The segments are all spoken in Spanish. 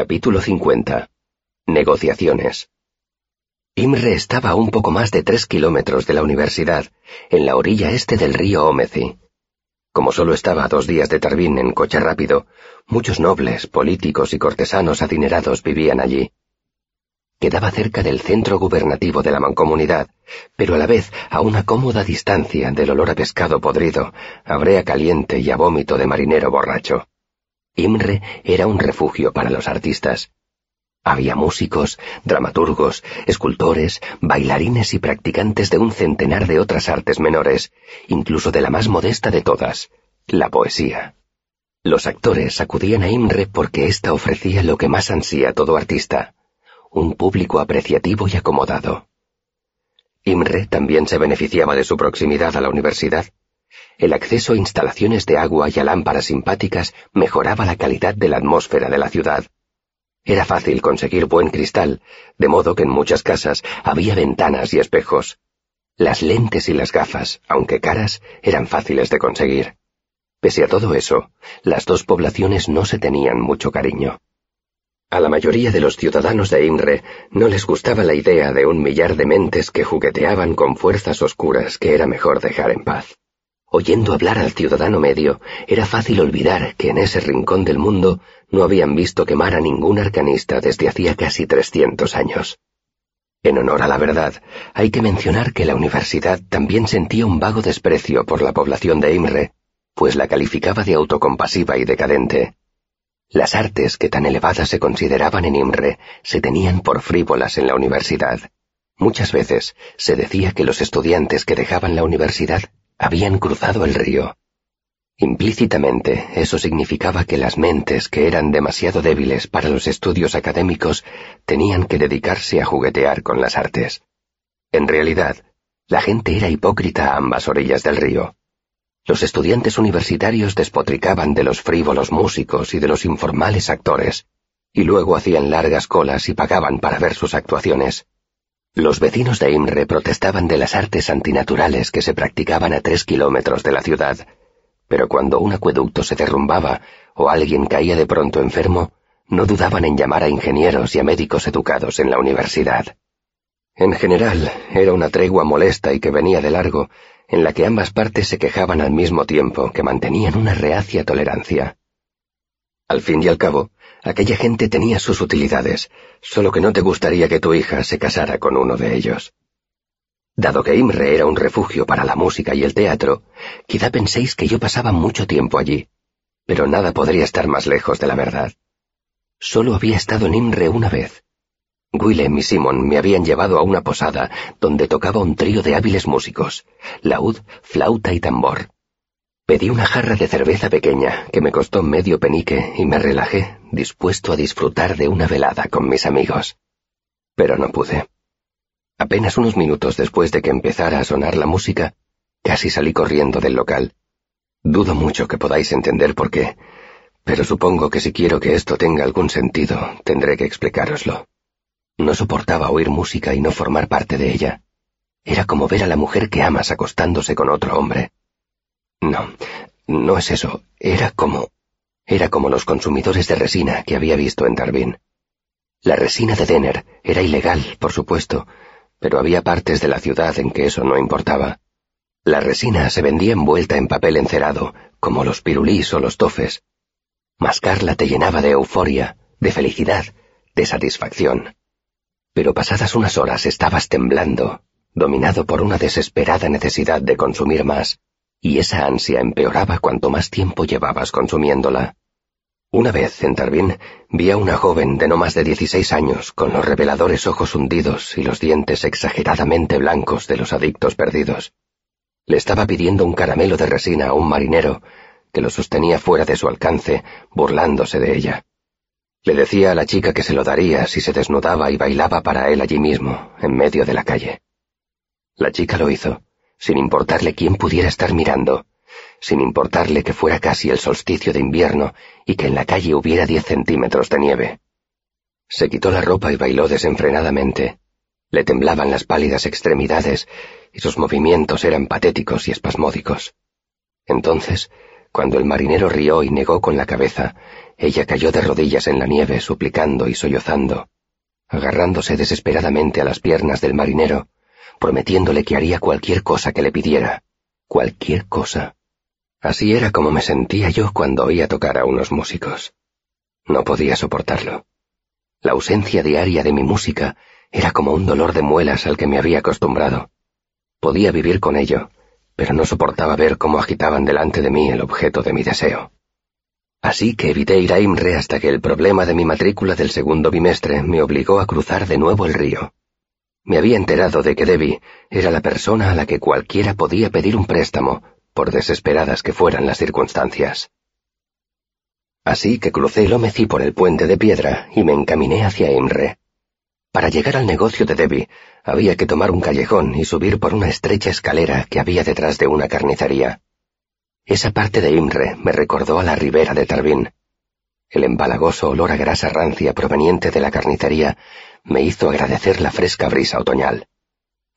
Capítulo 50. Negociaciones. Imre estaba a un poco más de tres kilómetros de la universidad, en la orilla este del río Omeci. Como solo estaba a dos días de Tarbín en coche rápido, muchos nobles, políticos y cortesanos adinerados vivían allí. Quedaba cerca del centro gubernativo de la mancomunidad, pero a la vez a una cómoda distancia del olor a pescado podrido, a brea caliente y a vómito de marinero borracho. Imre era un refugio para los artistas. Había músicos, dramaturgos, escultores, bailarines y practicantes de un centenar de otras artes menores, incluso de la más modesta de todas, la poesía. Los actores acudían a Imre porque ésta ofrecía lo que más ansía todo artista, un público apreciativo y acomodado. Imre también se beneficiaba de su proximidad a la universidad. El acceso a instalaciones de agua y a lámparas simpáticas mejoraba la calidad de la atmósfera de la ciudad. Era fácil conseguir buen cristal, de modo que en muchas casas había ventanas y espejos. Las lentes y las gafas, aunque caras, eran fáciles de conseguir. Pese a todo eso, las dos poblaciones no se tenían mucho cariño. A la mayoría de los ciudadanos de Imre no les gustaba la idea de un millar de mentes que jugueteaban con fuerzas oscuras que era mejor dejar en paz. Oyendo hablar al ciudadano medio, era fácil olvidar que en ese rincón del mundo no habían visto quemar a ningún arcanista desde hacía casi trescientos años. En honor a la verdad, hay que mencionar que la universidad también sentía un vago desprecio por la población de Imre, pues la calificaba de autocompasiva y decadente. Las artes que tan elevadas se consideraban en Imre se tenían por frívolas en la universidad. Muchas veces se decía que los estudiantes que dejaban la universidad habían cruzado el río. Implícitamente eso significaba que las mentes que eran demasiado débiles para los estudios académicos tenían que dedicarse a juguetear con las artes. En realidad, la gente era hipócrita a ambas orillas del río. Los estudiantes universitarios despotricaban de los frívolos músicos y de los informales actores, y luego hacían largas colas y pagaban para ver sus actuaciones. Los vecinos de Imre protestaban de las artes antinaturales que se practicaban a tres kilómetros de la ciudad, pero cuando un acueducto se derrumbaba o alguien caía de pronto enfermo, no dudaban en llamar a ingenieros y a médicos educados en la universidad. En general, era una tregua molesta y que venía de largo, en la que ambas partes se quejaban al mismo tiempo, que mantenían una reacia tolerancia. Al fin y al cabo, aquella gente tenía sus utilidades, solo que no te gustaría que tu hija se casara con uno de ellos. Dado que Imre era un refugio para la música y el teatro, quizá penséis que yo pasaba mucho tiempo allí, pero nada podría estar más lejos de la verdad. Solo había estado en Imre una vez, Willem y Simon me habían llevado a una posada donde tocaba un trío de hábiles músicos, laúd, flauta y tambor. Pedí una jarra de cerveza pequeña que me costó medio penique y me relajé, dispuesto a disfrutar de una velada con mis amigos. Pero no pude. Apenas unos minutos después de que empezara a sonar la música, casi salí corriendo del local. Dudo mucho que podáis entender por qué, pero supongo que si quiero que esto tenga algún sentido, tendré que explicároslo. No soportaba oír música y no formar parte de ella. Era como ver a la mujer que amas acostándose con otro hombre. No, no es eso. Era como... Era como los consumidores de resina que había visto en Darwin. La resina de Denner era ilegal, por supuesto, pero había partes de la ciudad en que eso no importaba. La resina se vendía envuelta en papel encerado, como los pirulís o los tofes. Mascarla te llenaba de euforia, de felicidad, de satisfacción pero pasadas unas horas estabas temblando, dominado por una desesperada necesidad de consumir más, y esa ansia empeoraba cuanto más tiempo llevabas consumiéndola. Una vez en Tarbín vi a una joven de no más de dieciséis años con los reveladores ojos hundidos y los dientes exageradamente blancos de los adictos perdidos. Le estaba pidiendo un caramelo de resina a un marinero que lo sostenía fuera de su alcance, burlándose de ella. Le decía a la chica que se lo daría si se desnudaba y bailaba para él allí mismo, en medio de la calle. La chica lo hizo, sin importarle quién pudiera estar mirando, sin importarle que fuera casi el solsticio de invierno y que en la calle hubiera diez centímetros de nieve. Se quitó la ropa y bailó desenfrenadamente. Le temblaban las pálidas extremidades y sus movimientos eran patéticos y espasmódicos. Entonces cuando el marinero rió y negó con la cabeza, ella cayó de rodillas en la nieve, suplicando y sollozando, agarrándose desesperadamente a las piernas del marinero, prometiéndole que haría cualquier cosa que le pidiera, cualquier cosa. Así era como me sentía yo cuando oía tocar a unos músicos. No podía soportarlo. La ausencia diaria de mi música era como un dolor de muelas al que me había acostumbrado. Podía vivir con ello, pero no soportaba ver cómo agitaban delante de mí el objeto de mi deseo. Así que evité ir a Imre hasta que el problema de mi matrícula del segundo bimestre me obligó a cruzar de nuevo el río. Me había enterado de que Debbie era la persona a la que cualquiera podía pedir un préstamo, por desesperadas que fueran las circunstancias. Así que crucé el Omeci por el puente de piedra y me encaminé hacia Imre. Para llegar al negocio de Debbie había que tomar un callejón y subir por una estrecha escalera que había detrás de una carnicería. Esa parte de Imre me recordó a la ribera de Tarbín. El embalagoso olor a grasa rancia proveniente de la carnicería me hizo agradecer la fresca brisa otoñal.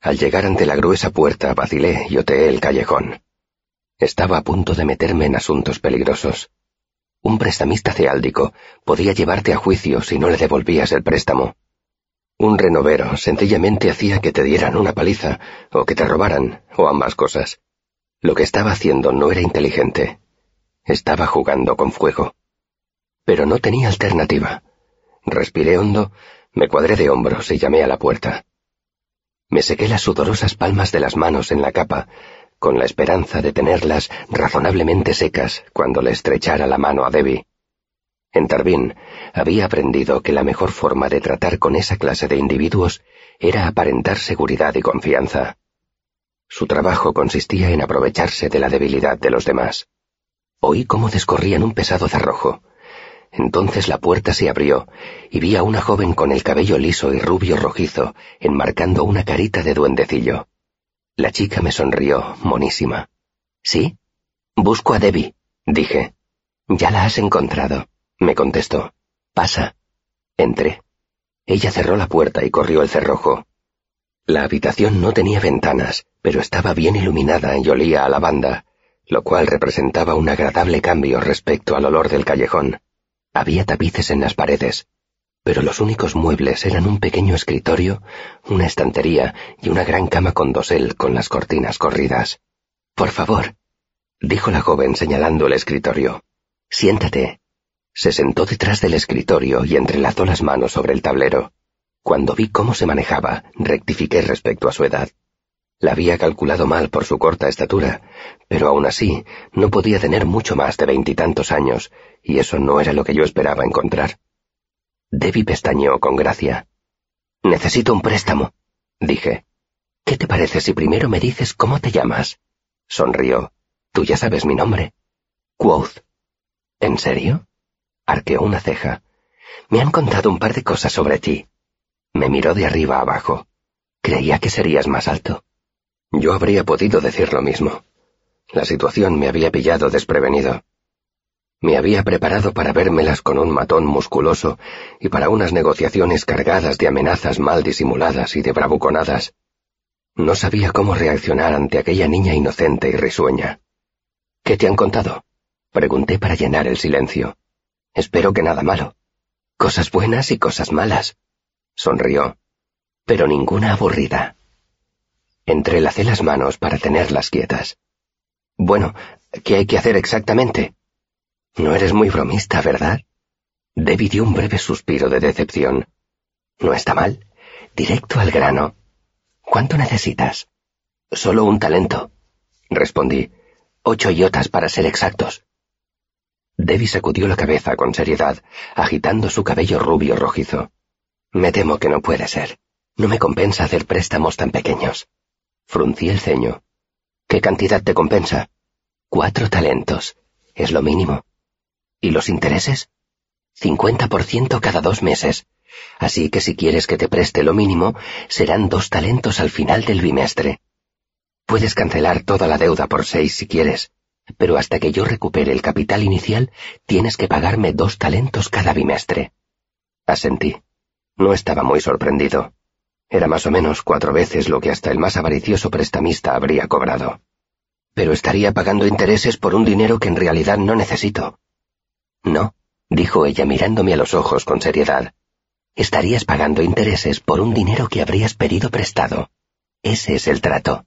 Al llegar ante la gruesa puerta vacilé y oteé el callejón. Estaba a punto de meterme en asuntos peligrosos. Un prestamista ceáldico podía llevarte a juicio si no le devolvías el préstamo. Un renovero sencillamente hacía que te dieran una paliza, o que te robaran, o ambas cosas. Lo que estaba haciendo no era inteligente. Estaba jugando con fuego. Pero no tenía alternativa. Respiré hondo, me cuadré de hombros y llamé a la puerta. Me sequé las sudorosas palmas de las manos en la capa, con la esperanza de tenerlas razonablemente secas cuando le estrechara la mano a Debbie. En Tarbín había aprendido que la mejor forma de tratar con esa clase de individuos era aparentar seguridad y confianza. Su trabajo consistía en aprovecharse de la debilidad de los demás. Oí cómo descorrían un pesado cerrojo. Entonces la puerta se abrió y vi a una joven con el cabello liso y rubio rojizo, enmarcando una carita de duendecillo. La chica me sonrió, monísima. ¿Sí? Busco a Debbie, dije. Ya la has encontrado, me contestó. Pasa. Entré. Ella cerró la puerta y corrió el cerrojo. La habitación no tenía ventanas, pero estaba bien iluminada y olía a lavanda, lo cual representaba un agradable cambio respecto al olor del callejón. Había tapices en las paredes, pero los únicos muebles eran un pequeño escritorio, una estantería y una gran cama con dosel con las cortinas corridas. Por favor, dijo la joven señalando el escritorio. Siéntate. Se sentó detrás del escritorio y entrelazó las manos sobre el tablero. Cuando vi cómo se manejaba, rectifiqué respecto a su edad. La había calculado mal por su corta estatura, pero aún así no podía tener mucho más de veintitantos años, y eso no era lo que yo esperaba encontrar. Debbie pestañeó con gracia. Necesito un préstamo, dije. ¿Qué te parece si primero me dices cómo te llamas? Sonrió. Tú ya sabes mi nombre. Quoth. ¿En serio? Arqueó una ceja. Me han contado un par de cosas sobre ti. Me miró de arriba abajo. Creía que serías más alto. Yo habría podido decir lo mismo. La situación me había pillado desprevenido. Me había preparado para vérmelas con un matón musculoso y para unas negociaciones cargadas de amenazas mal disimuladas y de bravuconadas. No sabía cómo reaccionar ante aquella niña inocente y risueña. ¿Qué te han contado? Pregunté para llenar el silencio. Espero que nada malo. Cosas buenas y cosas malas sonrió, pero ninguna aburrida. Entrelacé las manos para tenerlas quietas. Bueno, ¿qué hay que hacer exactamente? No eres muy bromista, ¿verdad? Debbie dio un breve suspiro de decepción. No está mal. Directo al grano. ¿Cuánto necesitas? Solo un talento, respondí. Ocho iotas para ser exactos. Debbie sacudió la cabeza con seriedad, agitando su cabello rubio rojizo. Me temo que no puede ser. No me compensa hacer préstamos tan pequeños. Fruncí el ceño. ¿Qué cantidad te compensa? Cuatro talentos. Es lo mínimo. ¿Y los intereses? Cincuenta por ciento cada dos meses. Así que si quieres que te preste lo mínimo, serán dos talentos al final del bimestre. Puedes cancelar toda la deuda por seis si quieres, pero hasta que yo recupere el capital inicial, tienes que pagarme dos talentos cada bimestre. Asentí. No estaba muy sorprendido. Era más o menos cuatro veces lo que hasta el más avaricioso prestamista habría cobrado. Pero estaría pagando intereses por un dinero que en realidad no necesito. No, dijo ella mirándome a los ojos con seriedad. Estarías pagando intereses por un dinero que habrías pedido prestado. Ese es el trato.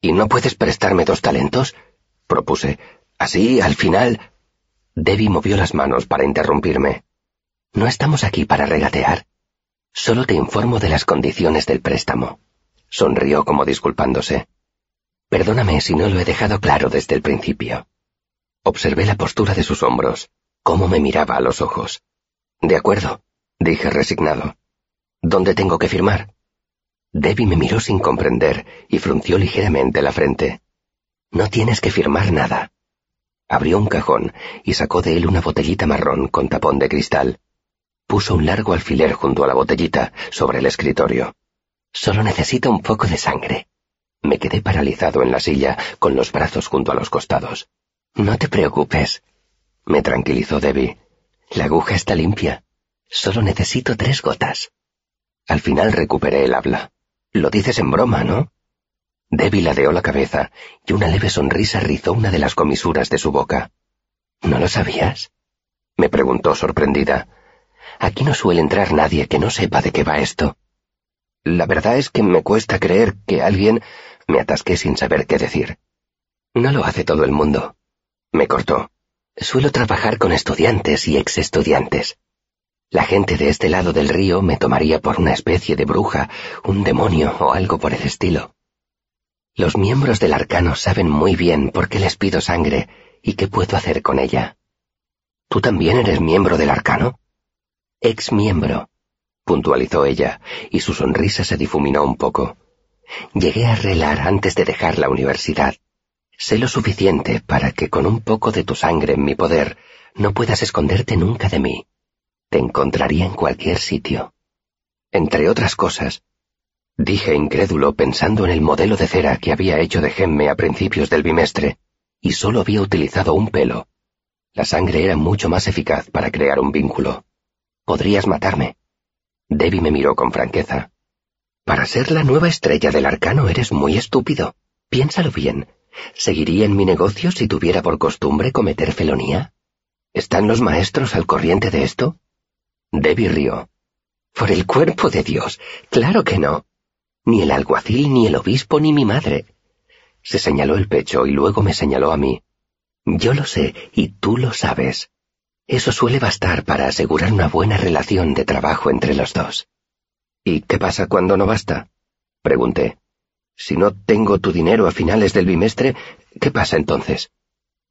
¿Y no puedes prestarme dos talentos? propuse. Así, al final. Debbie movió las manos para interrumpirme. No estamos aquí para regatear. Solo te informo de las condiciones del préstamo. Sonrió como disculpándose. Perdóname si no lo he dejado claro desde el principio. Observé la postura de sus hombros, cómo me miraba a los ojos. De acuerdo, dije resignado. ¿Dónde tengo que firmar? Debbie me miró sin comprender y frunció ligeramente la frente. No tienes que firmar nada. Abrió un cajón y sacó de él una botellita marrón con tapón de cristal. Puso un largo alfiler junto a la botellita sobre el escritorio. Solo necesito un poco de sangre. Me quedé paralizado en la silla, con los brazos junto a los costados. No te preocupes. Me tranquilizó Debbie. La aguja está limpia. Solo necesito tres gotas. Al final recuperé el habla. Lo dices en broma, ¿no? Debbie ladeó la cabeza y una leve sonrisa rizó una de las comisuras de su boca. ¿No lo sabías? me preguntó sorprendida. Aquí no suele entrar nadie que no sepa de qué va esto. La verdad es que me cuesta creer que alguien... me atasqué sin saber qué decir. No lo hace todo el mundo. Me cortó. Suelo trabajar con estudiantes y ex-estudiantes. La gente de este lado del río me tomaría por una especie de bruja, un demonio o algo por el estilo. Los miembros del arcano saben muy bien por qué les pido sangre y qué puedo hacer con ella. ¿Tú también eres miembro del arcano? Ex miembro, puntualizó ella, y su sonrisa se difuminó un poco. Llegué a relar antes de dejar la universidad. Sé lo suficiente para que con un poco de tu sangre en mi poder no puedas esconderte nunca de mí. Te encontraría en cualquier sitio. Entre otras cosas, Dije incrédulo pensando en el modelo de cera que había hecho de Gemme a principios del bimestre, y solo había utilizado un pelo. La sangre era mucho más eficaz para crear un vínculo. Podrías matarme. Debbie me miró con franqueza. Para ser la nueva estrella del arcano eres muy estúpido. Piénsalo bien. ¿Seguiría en mi negocio si tuviera por costumbre cometer felonía? ¿Están los maestros al corriente de esto? Debbie rió. Por el cuerpo de Dios, claro que no ni el alguacil, ni el obispo, ni mi madre. Se señaló el pecho y luego me señaló a mí. Yo lo sé y tú lo sabes. Eso suele bastar para asegurar una buena relación de trabajo entre los dos. ¿Y qué pasa cuando no basta? Pregunté. Si no tengo tu dinero a finales del bimestre, ¿qué pasa entonces?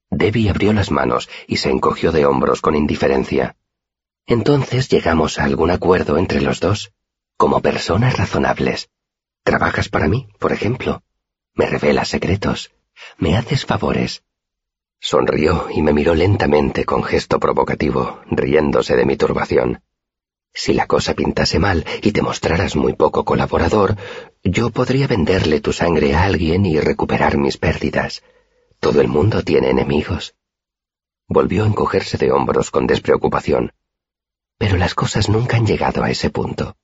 Debbie abrió las manos y se encogió de hombros con indiferencia. Entonces llegamos a algún acuerdo entre los dos, como personas razonables. Trabajas para mí, por ejemplo. Me revelas secretos. Me haces favores. Sonrió y me miró lentamente con gesto provocativo, riéndose de mi turbación. Si la cosa pintase mal y te mostraras muy poco colaborador, yo podría venderle tu sangre a alguien y recuperar mis pérdidas. Todo el mundo tiene enemigos. Volvió a encogerse de hombros con despreocupación. Pero las cosas nunca han llegado a ese punto.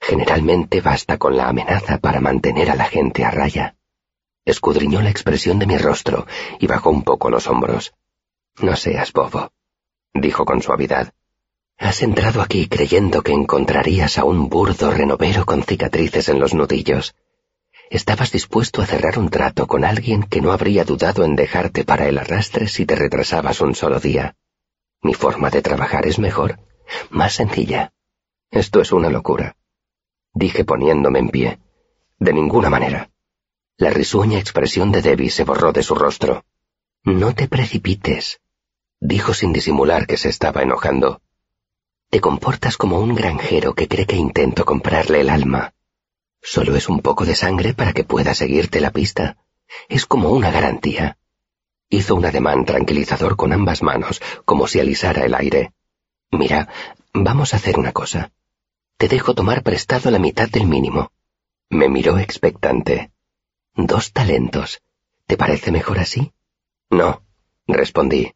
Generalmente basta con la amenaza para mantener a la gente a raya. Escudriñó la expresión de mi rostro y bajó un poco los hombros. No seas bobo, dijo con suavidad. Has entrado aquí creyendo que encontrarías a un burdo renovero con cicatrices en los nudillos. Estabas dispuesto a cerrar un trato con alguien que no habría dudado en dejarte para el arrastre si te retrasabas un solo día. Mi forma de trabajar es mejor, más sencilla. Esto es una locura dije poniéndome en pie. De ninguna manera. La risueña expresión de Debbie se borró de su rostro. No te precipites, dijo sin disimular que se estaba enojando. Te comportas como un granjero que cree que intento comprarle el alma. Solo es un poco de sangre para que pueda seguirte la pista. Es como una garantía. Hizo un ademán tranquilizador con ambas manos, como si alisara el aire. Mira, vamos a hacer una cosa. Te dejo tomar prestado la mitad del mínimo. Me miró expectante. Dos talentos. ¿Te parece mejor así? No, respondí.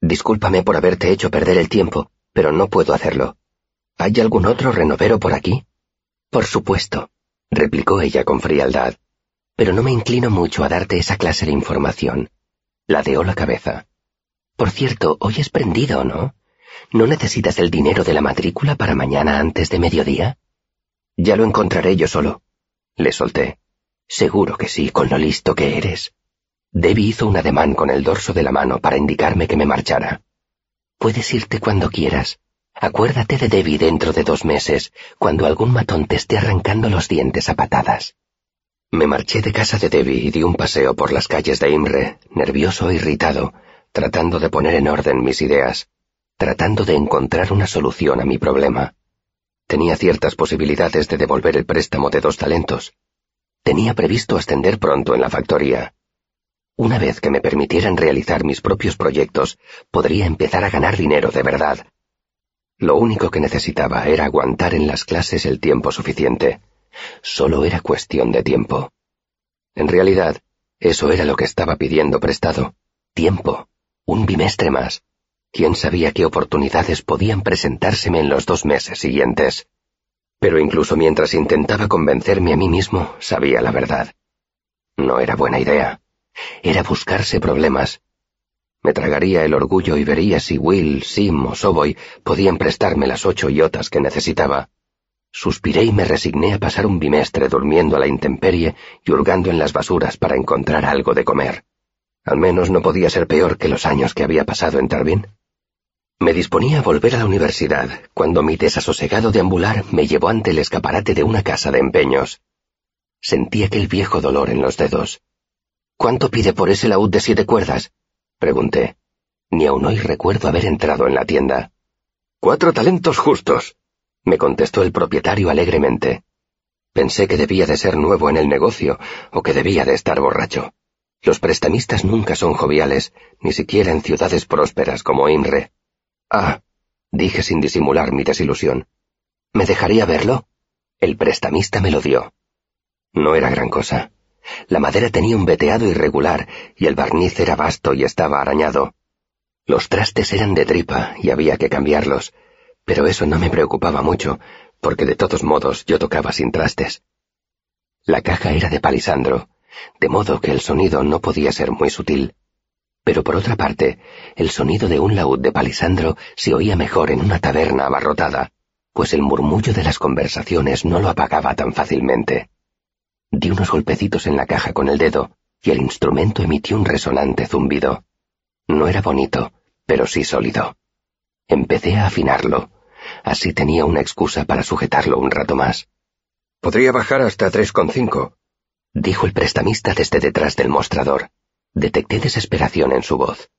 Discúlpame por haberte hecho perder el tiempo, pero no puedo hacerlo. ¿Hay algún otro renovero por aquí? Por supuesto, replicó ella con frialdad. pero no me inclino mucho a darte esa clase de información. Ladeó la cabeza. Por cierto, hoy es prendido, ¿no? ¿No necesitas el dinero de la matrícula para mañana antes de mediodía? Ya lo encontraré yo solo. Le solté. Seguro que sí, con lo listo que eres. Debbie hizo un ademán con el dorso de la mano para indicarme que me marchara. Puedes irte cuando quieras. Acuérdate de Debbie dentro de dos meses, cuando algún matón te esté arrancando los dientes a patadas. Me marché de casa de Debbie y di un paseo por las calles de Imre, nervioso e irritado, tratando de poner en orden mis ideas, tratando de encontrar una solución a mi problema. Tenía ciertas posibilidades de devolver el préstamo de dos talentos. Tenía previsto ascender pronto en la factoría. Una vez que me permitieran realizar mis propios proyectos, podría empezar a ganar dinero de verdad. Lo único que necesitaba era aguantar en las clases el tiempo suficiente. Solo era cuestión de tiempo. En realidad, eso era lo que estaba pidiendo prestado. Tiempo. Un bimestre más. ¿Quién sabía qué oportunidades podían presentárseme en los dos meses siguientes? Pero incluso mientras intentaba convencerme a mí mismo, sabía la verdad. No era buena idea. Era buscarse problemas. Me tragaría el orgullo y vería si Will, Sim o Soboy podían prestarme las ocho yotas que necesitaba. Suspiré y me resigné a pasar un bimestre durmiendo a la intemperie y hurgando en las basuras para encontrar algo de comer. Al menos no podía ser peor que los años que había pasado en Tarbin. Me disponía a volver a la universidad cuando mi desasosegado deambular me llevó ante el escaparate de una casa de empeños. Sentí aquel viejo dolor en los dedos. ¿Cuánto pide por ese laúd de siete cuerdas? pregunté. Ni aún hoy recuerdo haber entrado en la tienda. Cuatro talentos justos, me contestó el propietario alegremente. Pensé que debía de ser nuevo en el negocio o que debía de estar borracho. Los prestamistas nunca son joviales, ni siquiera en ciudades prósperas como Imre. Ah, dije sin disimular mi desilusión. ¿Me dejaría verlo? El prestamista me lo dio. No era gran cosa. La madera tenía un veteado irregular y el barniz era vasto y estaba arañado. Los trastes eran de tripa y había que cambiarlos, pero eso no me preocupaba mucho, porque de todos modos yo tocaba sin trastes. La caja era de palisandro, de modo que el sonido no podía ser muy sutil. Pero por otra parte, el sonido de un laúd de palisandro se oía mejor en una taberna abarrotada, pues el murmullo de las conversaciones no lo apagaba tan fácilmente. Di unos golpecitos en la caja con el dedo, y el instrumento emitió un resonante zumbido. No era bonito, pero sí sólido. Empecé a afinarlo. Así tenía una excusa para sujetarlo un rato más. Podría bajar hasta tres con cinco, dijo el prestamista desde detrás del mostrador. Detecté desesperación en su voz.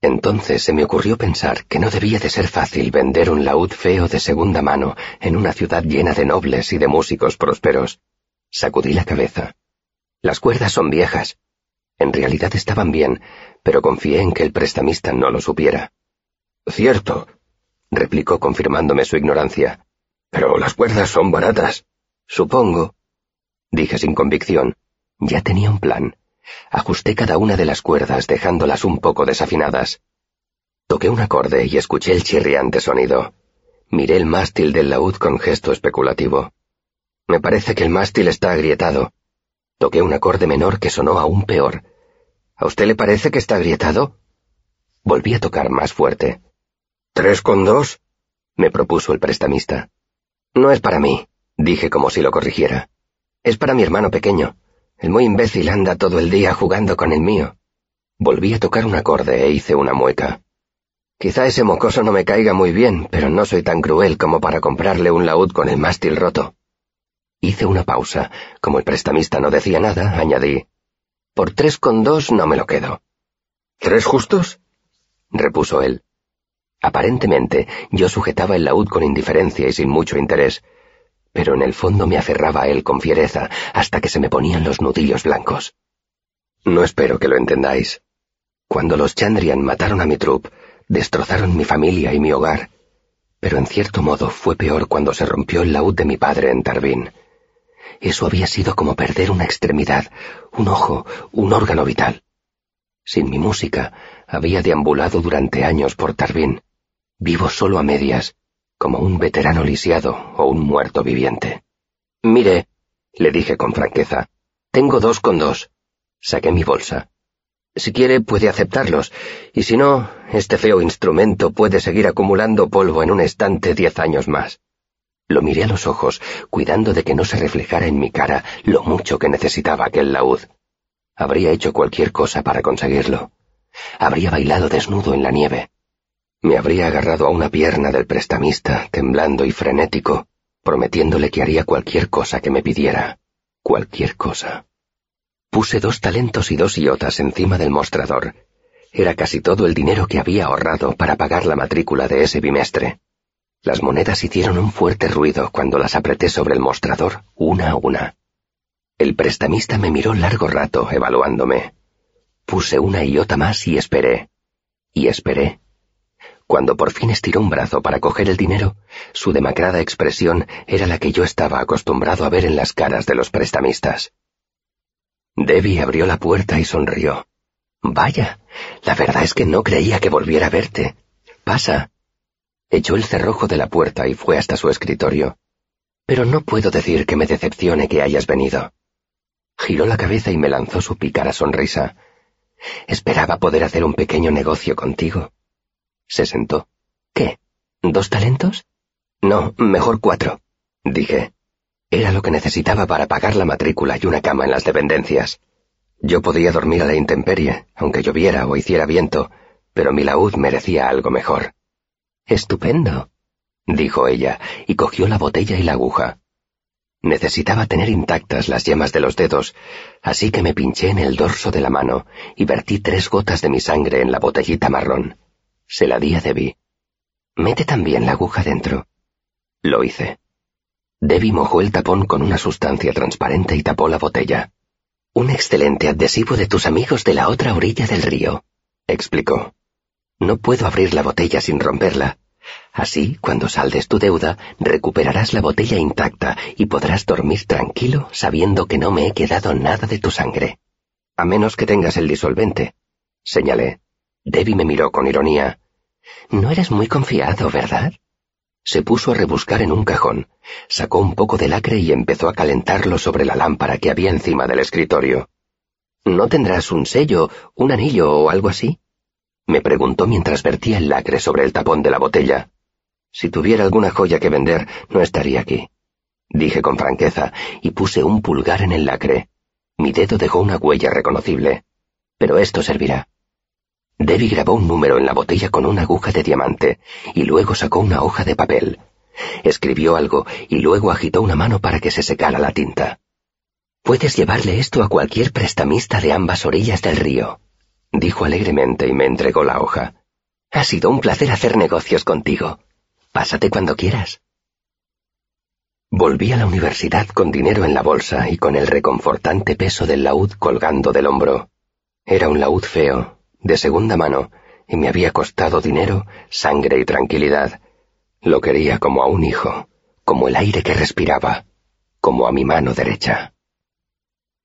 Entonces se me ocurrió pensar que no debía de ser fácil vender un laúd feo de segunda mano en una ciudad llena de nobles y de músicos prósperos. Sacudí la cabeza. Las cuerdas son viejas. En realidad estaban bien, pero confié en que el prestamista no lo supiera. Cierto, replicó confirmándome su ignorancia. Pero las cuerdas son baratas. Supongo, dije sin convicción. Ya tenía un plan. Ajusté cada una de las cuerdas dejándolas un poco desafinadas. Toqué un acorde y escuché el chirriante sonido. Miré el mástil del laúd con gesto especulativo. Me parece que el mástil está agrietado. Toqué un acorde menor que sonó aún peor. ¿A usted le parece que está agrietado? Volví a tocar más fuerte. ¿Tres con dos? me propuso el prestamista. No es para mí, dije como si lo corrigiera. Es para mi hermano pequeño. El muy imbécil anda todo el día jugando con el mío. Volví a tocar un acorde e hice una mueca. Quizá ese mocoso no me caiga muy bien, pero no soy tan cruel como para comprarle un laúd con el mástil roto. Hice una pausa. Como el prestamista no decía nada, añadí. Por tres con dos no me lo quedo. ¿Tres justos? repuso él. Aparentemente, yo sujetaba el laúd con indiferencia y sin mucho interés, pero en el fondo me aferraba a él con fiereza hasta que se me ponían los nudillos blancos. No espero que lo entendáis. Cuando los Chandrian mataron a mi trup, destrozaron mi familia y mi hogar, pero en cierto modo fue peor cuando se rompió el laúd de mi padre en Tarbín. Eso había sido como perder una extremidad, un ojo, un órgano vital. Sin mi música, había deambulado durante años por Tarbín, vivo solo a medias, como un veterano lisiado o un muerto viviente. Mire, le dije con franqueza, Tengo dos con dos. Saqué mi bolsa. Si quiere, puede aceptarlos, y si no, este feo instrumento puede seguir acumulando polvo en un estante diez años más. Lo miré a los ojos, cuidando de que no se reflejara en mi cara lo mucho que necesitaba aquel laúd. Habría hecho cualquier cosa para conseguirlo. Habría bailado desnudo en la nieve. Me habría agarrado a una pierna del prestamista, temblando y frenético, prometiéndole que haría cualquier cosa que me pidiera. Cualquier cosa. Puse dos talentos y dos iotas encima del mostrador. Era casi todo el dinero que había ahorrado para pagar la matrícula de ese bimestre. Las monedas hicieron un fuerte ruido cuando las apreté sobre el mostrador, una a una. El prestamista me miró largo rato, evaluándome. Puse una iota más y esperé. Y esperé. Cuando por fin estiró un brazo para coger el dinero, su demacrada expresión era la que yo estaba acostumbrado a ver en las caras de los prestamistas. Debbie abrió la puerta y sonrió. Vaya, la verdad es que no creía que volviera a verte. Pasa, Echó el cerrojo de la puerta y fue hasta su escritorio. Pero no puedo decir que me decepcione que hayas venido. Giró la cabeza y me lanzó su pícara sonrisa. Esperaba poder hacer un pequeño negocio contigo. Se sentó. ¿Qué? ¿Dos talentos? No, mejor cuatro, dije. Era lo que necesitaba para pagar la matrícula y una cama en las dependencias. Yo podía dormir a la intemperie, aunque lloviera o hiciera viento, pero mi laúd merecía algo mejor. Estupendo, dijo ella, y cogió la botella y la aguja. Necesitaba tener intactas las yemas de los dedos, así que me pinché en el dorso de la mano y vertí tres gotas de mi sangre en la botellita marrón. Se la di a Debbie. Mete también la aguja dentro. Lo hice. Debbie mojó el tapón con una sustancia transparente y tapó la botella. Un excelente adhesivo de tus amigos de la otra orilla del río, explicó. No puedo abrir la botella sin romperla. Así, cuando saldes tu deuda, recuperarás la botella intacta y podrás dormir tranquilo sabiendo que no me he quedado nada de tu sangre. A menos que tengas el disolvente, señalé. Debbie me miró con ironía. No eres muy confiado, ¿verdad? Se puso a rebuscar en un cajón, sacó un poco de lacre y empezó a calentarlo sobre la lámpara que había encima del escritorio. ¿No tendrás un sello, un anillo o algo así? me preguntó mientras vertía el lacre sobre el tapón de la botella. Si tuviera alguna joya que vender, no estaría aquí. Dije con franqueza, y puse un pulgar en el lacre. Mi dedo dejó una huella reconocible. Pero esto servirá. Debbie grabó un número en la botella con una aguja de diamante, y luego sacó una hoja de papel. Escribió algo, y luego agitó una mano para que se secara la tinta. Puedes llevarle esto a cualquier prestamista de ambas orillas del río, dijo alegremente y me entregó la hoja. Ha sido un placer hacer negocios contigo. Pásate cuando quieras. Volví a la universidad con dinero en la bolsa y con el reconfortante peso del laúd colgando del hombro. Era un laúd feo, de segunda mano, y me había costado dinero, sangre y tranquilidad. Lo quería como a un hijo, como el aire que respiraba, como a mi mano derecha.